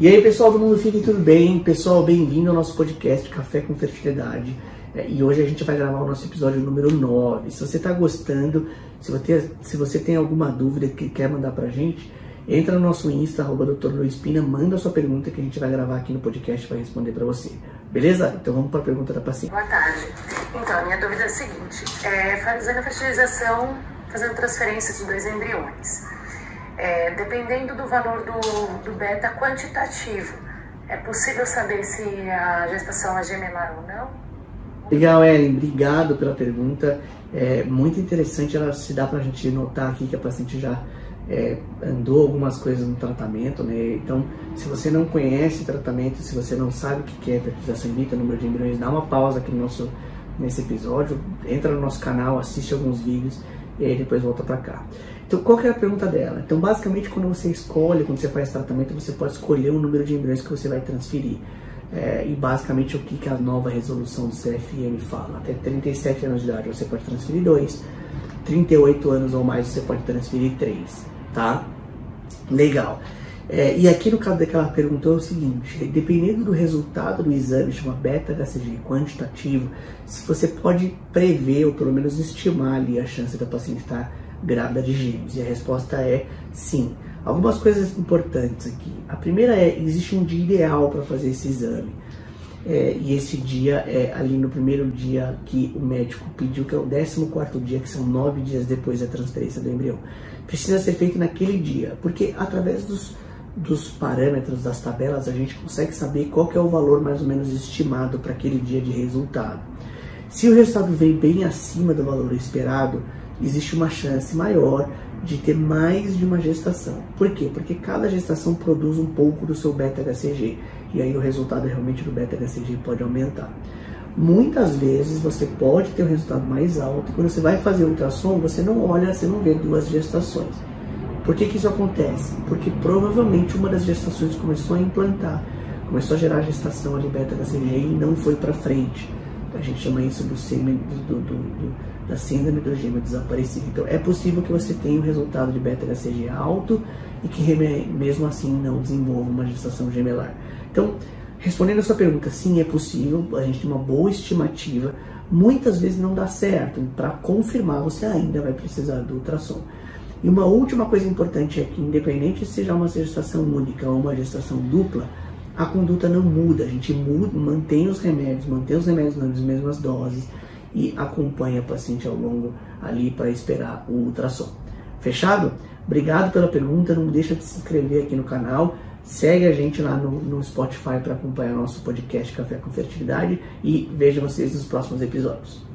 E aí, pessoal do Mundo Fique Tudo Bem? Pessoal, bem-vindo ao nosso podcast Café com Fertilidade. É, e hoje a gente vai gravar o nosso episódio número 9. Se você está gostando, se você, se você tem alguma dúvida que quer mandar pra gente, entra no nosso Insta, arroba Dr. Luiz Pina, manda sua pergunta que a gente vai gravar aqui no podcast vai responder para você. Beleza? Então vamos para a pergunta da paciente. Boa tarde. Então, a minha dúvida é a seguinte: é, fazendo a fertilização, fazendo transferência de dois embriões. É, dependendo do valor do, do beta quantitativo, é possível saber se a gestação é gemelar ou não? Legal, Ellen, obrigado pela pergunta. É muito interessante, ela se dá para a gente notar aqui que a paciente já é, andou algumas coisas no tratamento, né? Então, se você não conhece o tratamento, se você não sabe o que é fertilização in vitro, número de embriões, dá uma pausa aqui no nosso, nesse episódio, entra no nosso canal, assiste alguns vídeos e aí depois volta para cá. Então, qual que é a pergunta dela? Então, basicamente, quando você escolhe, quando você faz tratamento, você pode escolher o número de embriões que você vai transferir. É, e basicamente o que, que a nova resolução do CFM fala. Até 37 anos de idade você pode transferir 2, 38 anos ou mais você pode transferir 3, tá? Legal. É, e aqui no caso daquela pergunta é o seguinte, dependendo do resultado do exame, chama beta-HCG quantitativo, se você pode prever ou pelo menos estimar ali a chance da paciente estar grávida de gêmeos. E a resposta é sim. Algumas coisas importantes aqui. A primeira é, existe um dia ideal para fazer esse exame. É, e esse dia é ali no primeiro dia que o médico pediu, que é o 14 dia, que são nove dias depois da transferência do embrião. Precisa ser feito naquele dia, porque através dos dos parâmetros das tabelas, a gente consegue saber qual é o valor mais ou menos estimado para aquele dia de resultado. Se o resultado vem bem acima do valor esperado, existe uma chance maior de ter mais de uma gestação. Por quê? Porque cada gestação produz um pouco do seu beta-HCG e aí o resultado realmente do beta-HCG pode aumentar. Muitas vezes você pode ter um resultado mais alto e quando você vai fazer ultrassom, você não olha, você não vê duas gestações por que, que isso acontece? Porque provavelmente uma das gestações começou a implantar, começou a gerar gestação ali beta-HCG e não foi para frente. A gente chama isso do sêmen, do, do, do, da síndrome do gêmeo desaparecido. Então é possível que você tenha um resultado de beta-HCG alto e que mesmo assim não desenvolva uma gestação gemelar. Então, respondendo a sua pergunta, sim, é possível, a gente tem uma boa estimativa, muitas vezes não dá certo. Para confirmar, você ainda vai precisar do ultrassom. E uma última coisa importante é que, independente se seja uma gestação única ou uma gestação dupla, a conduta não muda. A gente muda, mantém os remédios, mantém os remédios nas mesmas doses e acompanha a paciente ao longo ali para esperar o ultrassom. Fechado? Obrigado pela pergunta. Não deixa de se inscrever aqui no canal. Segue a gente lá no, no Spotify para acompanhar nosso podcast Café com Fertilidade e veja vocês nos próximos episódios.